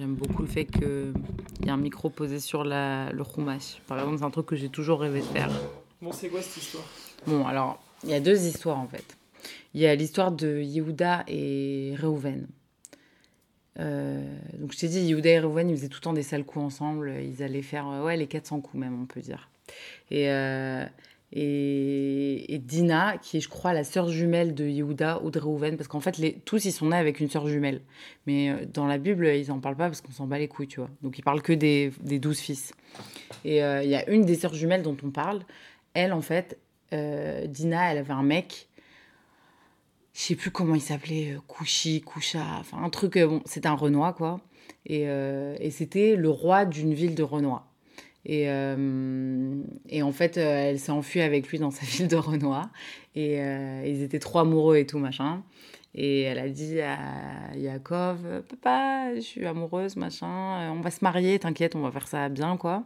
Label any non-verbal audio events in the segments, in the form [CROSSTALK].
j'aime beaucoup le fait qu'il y a un micro posé sur la, le chumash. Par exemple, c'est un truc que j'ai toujours rêvé de faire. Bon, c'est quoi cette histoire? Bon, alors, il y a deux histoires en fait. Il y a l'histoire de Yehuda et Reuven. Euh, donc je t'ai dit, Yehuda et Reuven, ils faisaient tout le temps des sales coups ensemble. Ils allaient faire euh, ouais, les 400 coups même, on peut dire. Et, euh, et, Dina, qui est, je crois, la sœur jumelle de Yehuda ou de Reuven, parce qu'en fait, tous, ils sont nés avec une sœur jumelle. Mais euh, dans la Bible, ils n'en parlent pas parce qu'on s'en bat les couilles, tu vois. Donc ils parlent que des, douze fils. Et euh, il y a une des sœurs jumelles dont on parle. Elle, en fait, euh, Dina, elle avait un mec je sais plus comment il s'appelait, Kouchi, Koucha, enfin un truc, bon, c'était un Renoir quoi. Et, et c'était le roi d'une ville de Renoir. Et, euh, et en fait, euh, elle s'est enfuie avec lui dans sa [LAUGHS] ville de Renoir. Et euh, ils étaient trop amoureux et tout, machin. Et elle a dit à Yaakov, papa, je suis amoureuse, machin, on va se marier, t'inquiète, on va faire ça bien, quoi.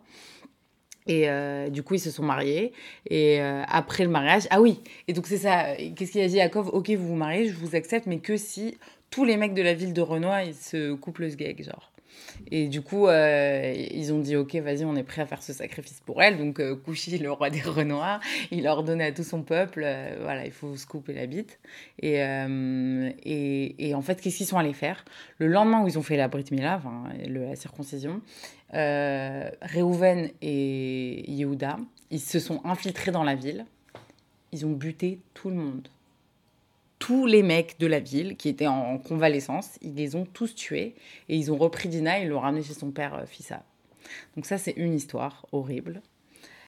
Et du coup, ils se sont mariés. Et après le mariage, ah oui, et donc c'est ça. Qu'est-ce qu'il a dit Yaakov Ok, vous vous mariez, je vous accepte, mais que si tous les mecs de la ville de Renoir, ils se coupent le sgeg, genre. Et du coup, euh, ils ont dit Ok, vas-y, on est prêt à faire ce sacrifice pour elle. Donc, euh, le roi des Renoirs, il a ordonné à tout son peuple euh, voilà, il faut se couper la bite. Et, euh, et, et en fait, qu'est-ce qu'ils sont allés faire? Le lendemain où ils ont fait la Brit Mila, enfin, la circoncision, Réhouven et Yehuda, ils se sont infiltrés dans la ville. Ils ont buté tout le monde. Tous les mecs de la ville qui étaient en convalescence, ils les ont tous tués et ils ont repris Dina et l'ont ramené chez son père euh, Fissa. Donc ça, c'est une histoire horrible.